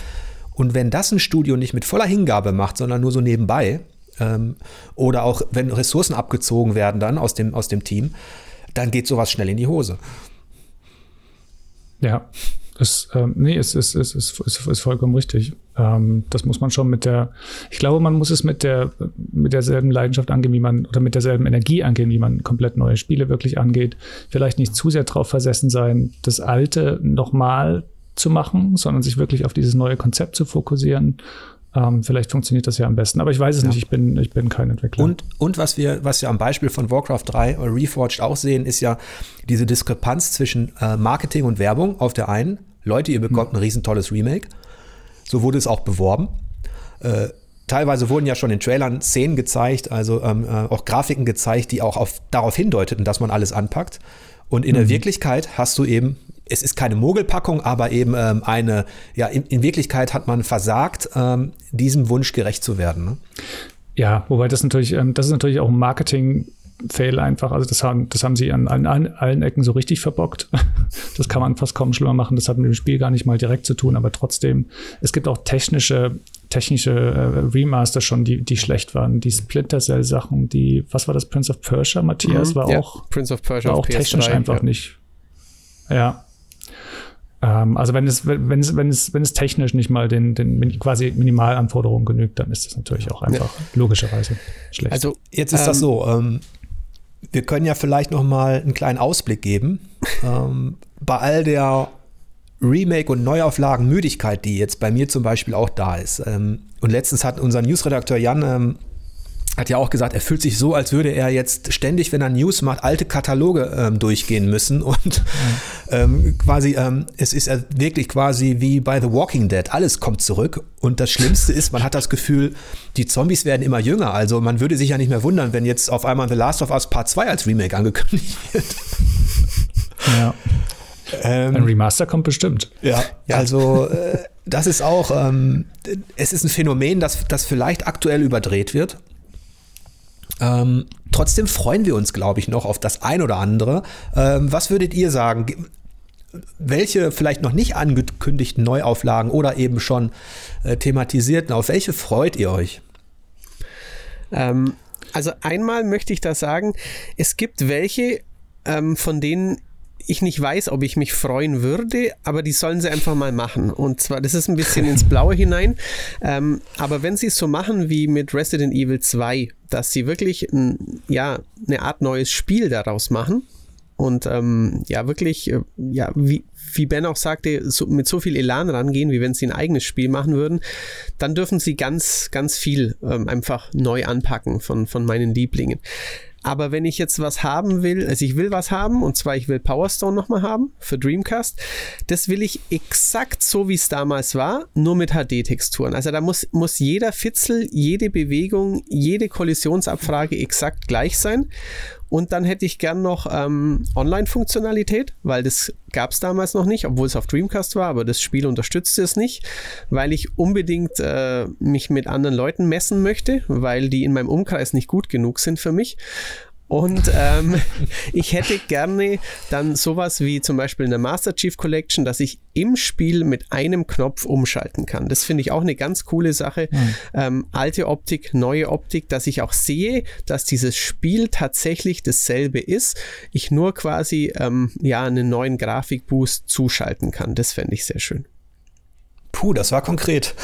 Und wenn das ein Studio nicht mit voller Hingabe macht, sondern nur so nebenbei, ähm, oder auch wenn Ressourcen abgezogen werden dann aus dem, aus dem Team, dann geht sowas schnell in die Hose. Ja, es, ähm, nee, es ist, es, ist, es, ist, vollkommen richtig. Ähm, das muss man schon mit der, ich glaube, man muss es mit der, mit derselben Leidenschaft angehen, wie man, oder mit derselben Energie angehen, wie man komplett neue Spiele wirklich angeht. Vielleicht nicht zu sehr darauf versessen sein, das Alte nochmal zu machen, sondern sich wirklich auf dieses neue Konzept zu fokussieren ähm, vielleicht funktioniert das ja am besten, aber ich weiß es ja. nicht, ich bin, ich bin kein Entwickler. Und, und was wir, was wir am Beispiel von Warcraft 3 oder Reforged auch sehen, ist ja diese Diskrepanz zwischen äh, Marketing und Werbung auf der einen Leute, ihr bekommt hm. ein riesentolles Remake. So wurde es auch beworben. Äh, teilweise wurden ja schon in Trailern Szenen gezeigt, also ähm, äh, auch Grafiken gezeigt, die auch auf, darauf hindeuteten, dass man alles anpackt. Und in mhm. der Wirklichkeit hast du eben, es ist keine Mogelpackung, aber eben ähm, eine, ja, in, in, Wirklichkeit hat man versagt, ähm, diesem Wunsch gerecht zu werden. Ne? Ja, wobei das natürlich, ähm, das ist natürlich auch ein Marketing Fail einfach. Also das haben, das haben sie an allen, allen Ecken so richtig verbockt. Das kann man fast kaum schlimmer machen. Das hat mit dem Spiel gar nicht mal direkt zu tun, aber trotzdem, es gibt auch technische, technische äh, Remaster schon, die, die schlecht waren. Die Splinter Cell Sachen, die, was war das, Prince of Persia, Matthias, mhm, war ja, auch, Prince of Persia war auch technisch einfach ja. nicht. Ja. Ähm, also wenn es, wenn es, wenn es, wenn es technisch nicht mal den, den quasi Minimalanforderungen genügt, dann ist das natürlich auch einfach ja. logischerweise schlecht. Also jetzt ist ähm, das so, ähm, wir können ja vielleicht noch mal einen kleinen Ausblick geben. ähm, bei all der Remake- und Neuauflagen-Müdigkeit, die jetzt bei mir zum Beispiel auch da ist. Ähm, und letztens hat unser Newsredakteur Jan ähm, hat ja auch gesagt, er fühlt sich so, als würde er jetzt ständig, wenn er News macht, alte Kataloge ähm, durchgehen müssen. Und ähm, quasi, ähm, es ist wirklich quasi wie bei The Walking Dead. Alles kommt zurück. Und das Schlimmste ist, man hat das Gefühl, die Zombies werden immer jünger. Also man würde sich ja nicht mehr wundern, wenn jetzt auf einmal The Last of Us Part 2 als Remake angekündigt wird. Ja. Ähm, ein Remaster kommt bestimmt. Ja, also äh, das ist auch, ähm, es ist ein Phänomen, das, das vielleicht aktuell überdreht wird. Ähm, trotzdem freuen wir uns, glaube ich, noch auf das ein oder andere. Ähm, was würdet ihr sagen? Welche vielleicht noch nicht angekündigten Neuauflagen oder eben schon äh, thematisierten, auf welche freut ihr euch? Ähm, also einmal möchte ich da sagen, es gibt welche, ähm, von denen ich nicht weiß, ob ich mich freuen würde, aber die sollen sie einfach mal machen. Und zwar, das ist ein bisschen ins Blaue hinein. Ähm, aber wenn sie es so machen wie mit Resident Evil 2, dass sie wirklich ein, ja, eine Art neues Spiel daraus machen und ähm, ja, wirklich, äh, ja, wie, wie Ben auch sagte, so, mit so viel Elan rangehen, wie wenn sie ein eigenes Spiel machen würden, dann dürfen sie ganz, ganz viel ähm, einfach neu anpacken von, von meinen Lieblingen. Aber wenn ich jetzt was haben will, also ich will was haben, und zwar ich will Power Stone nochmal haben für Dreamcast, das will ich exakt so, wie es damals war, nur mit HD-Texturen. Also da muss, muss jeder Fitzel, jede Bewegung, jede Kollisionsabfrage exakt gleich sein. Und dann hätte ich gern noch ähm, Online-Funktionalität, weil das gab es damals noch nicht, obwohl es auf Dreamcast war, aber das Spiel unterstützte es nicht, weil ich unbedingt äh, mich mit anderen Leuten messen möchte, weil die in meinem Umkreis nicht gut genug sind für mich. Und ähm, ich hätte gerne dann sowas wie zum Beispiel in der Master Chief Collection, dass ich im Spiel mit einem Knopf umschalten kann. Das finde ich auch eine ganz coole Sache. Mhm. Ähm, alte Optik, neue Optik, dass ich auch sehe, dass dieses Spiel tatsächlich dasselbe ist. Ich nur quasi ähm, ja einen neuen Grafikboost zuschalten kann. Das fände ich sehr schön. Puh, das war konkret.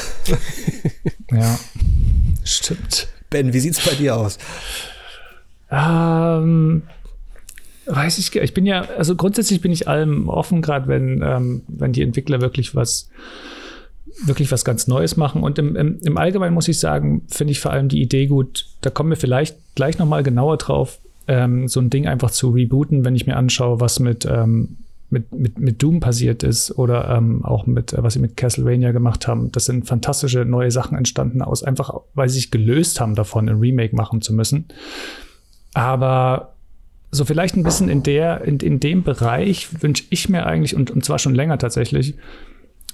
ja, stimmt. Ben, wie sieht es bei dir aus? Ähm, weiß ich, ich bin ja, also grundsätzlich bin ich allem offen, gerade wenn, ähm, wenn die Entwickler wirklich was wirklich was ganz Neues machen. Und im, im, im Allgemeinen muss ich sagen, finde ich vor allem die Idee gut, da kommen wir vielleicht gleich nochmal genauer drauf, ähm, so ein Ding einfach zu rebooten, wenn ich mir anschaue, was mit, ähm, mit, mit, mit Doom passiert ist oder ähm, auch mit, äh, was sie mit Castlevania gemacht haben. Das sind fantastische neue Sachen entstanden aus, einfach weil sie sich gelöst haben davon, ein Remake machen zu müssen. Aber so vielleicht ein bisschen in der, in, in dem Bereich wünsche ich mir eigentlich, und, und zwar schon länger tatsächlich,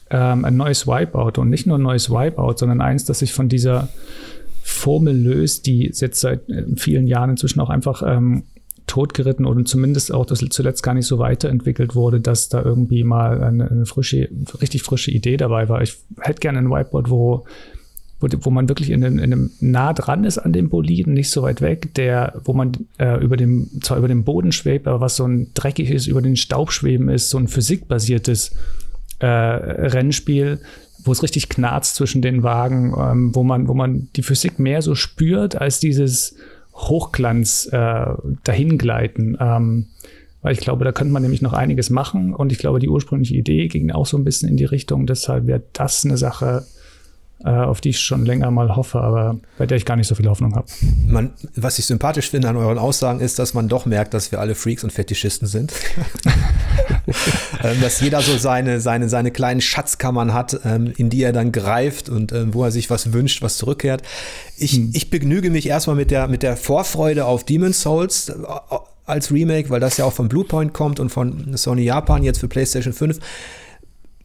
ähm, ein neues Wipeout. Und nicht nur ein neues Wipeout, sondern eins, das sich von dieser Formel löst, die jetzt seit äh, vielen Jahren inzwischen auch einfach ähm, totgeritten oder zumindest auch das zuletzt gar nicht so weiterentwickelt wurde, dass da irgendwie mal eine, eine frische, richtig frische Idee dabei war. Ich hätte gerne ein Whiteboard, wo wo, wo man wirklich in, in, einem nah dran ist an dem Boliden, nicht so weit weg, der, wo man äh, über dem, zwar über dem Boden schwebt, aber was so ein dreckiges über den Staub schweben ist, so ein physikbasiertes äh, Rennspiel, wo es richtig knarzt zwischen den Wagen, ähm, wo man, wo man die Physik mehr so spürt als dieses Hochglanz äh, dahingleiten. Ähm, weil ich glaube, da könnte man nämlich noch einiges machen und ich glaube, die ursprüngliche Idee ging auch so ein bisschen in die Richtung. Deshalb wäre das eine Sache, auf die ich schon länger mal hoffe, aber bei der ich gar nicht so viel Hoffnung habe. was ich sympathisch finde an euren Aussagen ist, dass man doch merkt, dass wir alle Freaks und Fetischisten sind. ähm, dass jeder so seine, seine, seine kleinen Schatzkammern hat, ähm, in die er dann greift und ähm, wo er sich was wünscht, was zurückkehrt. Ich, hm. ich begnüge mich erstmal mit der, mit der Vorfreude auf Demon's Souls äh, als Remake, weil das ja auch von Bluepoint kommt und von Sony Japan jetzt für PlayStation 5.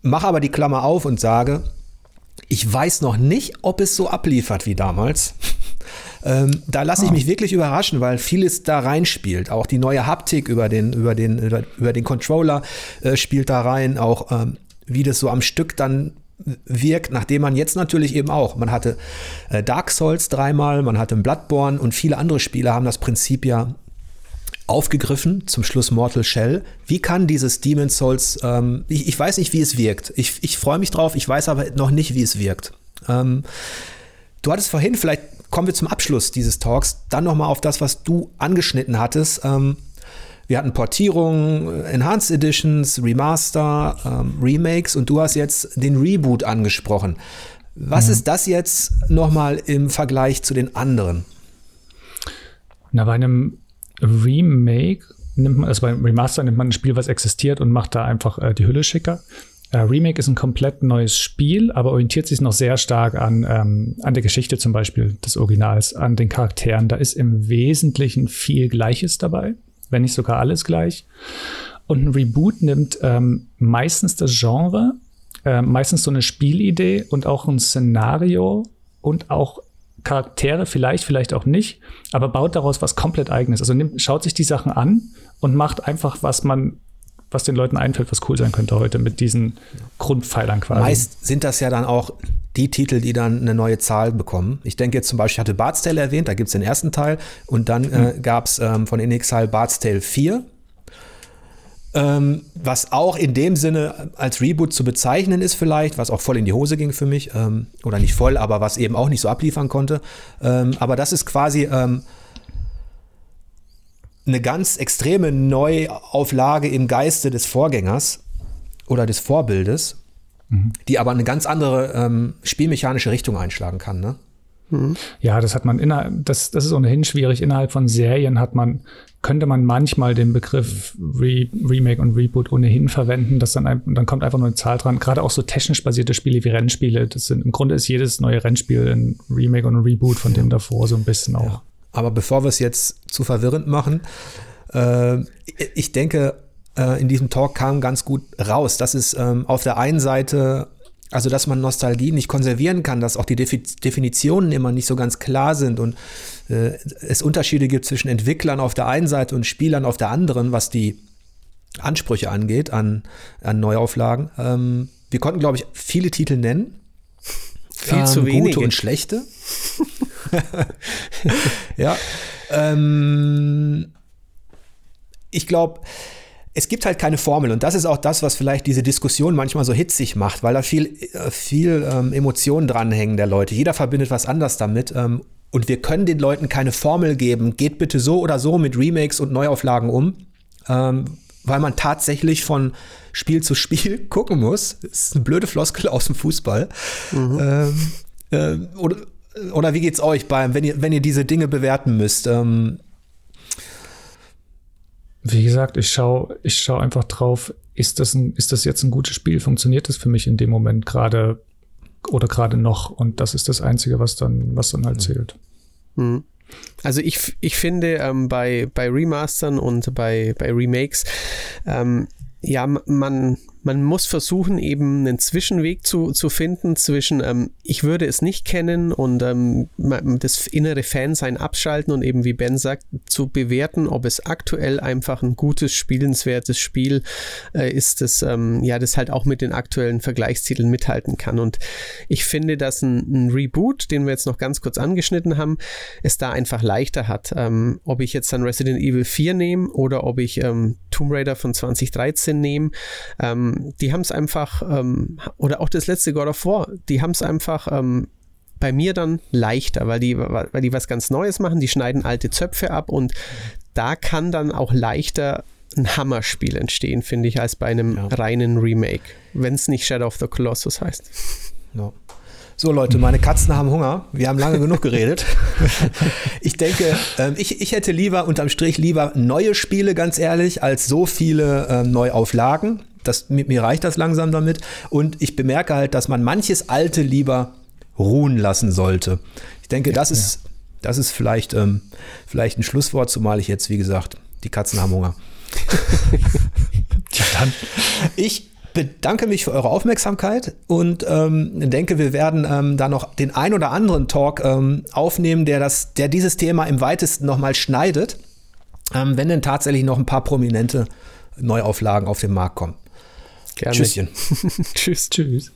Mache aber die Klammer auf und sage, ich weiß noch nicht, ob es so abliefert wie damals. Ähm, da lasse ich ah. mich wirklich überraschen, weil vieles da reinspielt. Auch die neue Haptik über den, über den, über, über den Controller äh, spielt da rein. Auch ähm, wie das so am Stück dann wirkt, nachdem man jetzt natürlich eben auch, man hatte äh, Dark Souls dreimal, man hatte Bloodborne und viele andere Spiele haben das Prinzip ja aufgegriffen, zum Schluss Mortal Shell. Wie kann dieses Demon's Souls, ähm, ich, ich, weiß nicht, wie es wirkt. Ich, ich freue mich drauf, ich weiß aber noch nicht, wie es wirkt. Ähm, du hattest vorhin, vielleicht kommen wir zum Abschluss dieses Talks, dann nochmal auf das, was du angeschnitten hattest. Ähm, wir hatten Portierungen, Enhanced Editions, Remaster, ähm, Remakes und du hast jetzt den Reboot angesprochen. Was mhm. ist das jetzt nochmal im Vergleich zu den anderen? Na, bei einem Remake nimmt man, also beim Remaster nimmt man ein Spiel, was existiert und macht da einfach äh, die Hülle schicker. Äh, Remake ist ein komplett neues Spiel, aber orientiert sich noch sehr stark an, ähm, an der Geschichte zum Beispiel des Originals, an den Charakteren. Da ist im Wesentlichen viel Gleiches dabei, wenn nicht sogar alles gleich. Und ein Reboot nimmt ähm, meistens das Genre, äh, meistens so eine Spielidee und auch ein Szenario und auch Charaktere, vielleicht, vielleicht auch nicht, aber baut daraus was komplett eigenes. Also nimmt, schaut sich die Sachen an und macht einfach, was man was den Leuten einfällt, was cool sein könnte heute mit diesen Grundpfeilern quasi. Meist sind das ja dann auch die Titel, die dann eine neue Zahl bekommen. Ich denke jetzt zum Beispiel, ich hatte Bart's Tale erwähnt, da gibt es den ersten Teil und dann äh, hm. gab es ähm, von In Exile Bart's Tale 4. Ähm, was auch in dem Sinne als Reboot zu bezeichnen ist vielleicht, was auch voll in die Hose ging für mich, ähm, oder nicht voll, aber was eben auch nicht so abliefern konnte. Ähm, aber das ist quasi ähm, eine ganz extreme Neuauflage im Geiste des Vorgängers oder des Vorbildes, mhm. die aber eine ganz andere ähm, spielmechanische Richtung einschlagen kann. Ne? Mhm. Ja, das hat man innerhalb, das, das ist ohnehin schwierig. Innerhalb von Serien hat man, könnte man manchmal den Begriff Re Remake und Reboot ohnehin verwenden, dass dann, ein, dann kommt einfach nur eine Zahl dran. Gerade auch so technisch basierte Spiele wie Rennspiele, das sind, im Grunde ist jedes neue Rennspiel ein Remake und ein Reboot von dem davor so ein bisschen auch. Ja. Aber bevor wir es jetzt zu verwirrend machen, äh, ich denke, äh, in diesem Talk kam ganz gut raus, dass es ähm, auf der einen Seite, also dass man Nostalgie nicht konservieren kann, dass auch die Defi Definitionen immer nicht so ganz klar sind und äh, es Unterschiede gibt zwischen Entwicklern auf der einen Seite und Spielern auf der anderen, was die Ansprüche angeht an, an Neuauflagen. Ähm, wir konnten, glaube ich, viele Titel nennen. Viel ähm, zu wenige. Gute und schlechte. ja. Ähm, ich glaube, es gibt halt keine Formel und das ist auch das, was vielleicht diese Diskussion manchmal so hitzig macht, weil da viel, äh, viel ähm, Emotionen dranhängen der Leute. Jeder verbindet was anders damit ähm, und wir können den Leuten keine Formel geben. Geht bitte so oder so mit Remakes und Neuauflagen um, ähm, weil man tatsächlich von Spiel zu Spiel gucken muss. Das ist eine blöde Floskel aus dem Fußball. Mhm. Ähm, äh, oder, oder wie geht's euch beim, wenn ihr, wenn ihr diese Dinge bewerten müsst? Ähm, wie gesagt, ich schaue ich schau einfach drauf, ist das, ein, ist das jetzt ein gutes Spiel? Funktioniert das für mich in dem Moment gerade oder gerade noch? Und das ist das Einzige, was dann, was dann halt zählt. Mhm. Also ich, ich finde ähm, bei, bei Remastern und bei, bei Remakes, ähm, ja, man, man muss versuchen, eben einen Zwischenweg zu, zu finden zwischen, ähm, ich würde es nicht kennen und ähm, das innere Fansein abschalten und eben, wie Ben sagt, zu bewerten, ob es aktuell einfach ein gutes, spielenswertes Spiel äh, ist, das, ähm, ja, das halt auch mit den aktuellen Vergleichstiteln mithalten kann. Und ich finde, dass ein, ein Reboot, den wir jetzt noch ganz kurz angeschnitten haben, es da einfach leichter hat. Ähm, ob ich jetzt dann Resident Evil 4 nehme oder ob ich ähm, Tomb Raider von 2013 nehme, ähm, die haben es einfach, ähm, oder auch das letzte God of War, die haben es einfach ähm, bei mir dann leichter, weil die, weil die was ganz Neues machen, die schneiden alte Zöpfe ab und da kann dann auch leichter ein Hammerspiel entstehen, finde ich, als bei einem ja. reinen Remake, wenn es nicht Shadow of the Colossus heißt. No. So Leute, meine Katzen haben Hunger. Wir haben lange genug geredet. Ich denke, ähm, ich, ich hätte lieber unterm Strich lieber neue Spiele, ganz ehrlich, als so viele ähm, Neuauflagen. Das, mir reicht das langsam damit. Und ich bemerke halt, dass man manches Alte lieber ruhen lassen sollte. Ich denke, das ja, ist, das ist vielleicht, ähm, vielleicht ein Schlusswort, zumal ich jetzt, wie gesagt, die Katzen haben Hunger. ja, dann. Ich bedanke mich für eure Aufmerksamkeit und ähm, denke, wir werden ähm, da noch den ein oder anderen Talk ähm, aufnehmen, der, das, der dieses Thema im weitesten nochmal schneidet, ähm, wenn denn tatsächlich noch ein paar prominente Neuauflagen auf den Markt kommen. Gerne. Tschüsschen. Tschüss. Tschüss.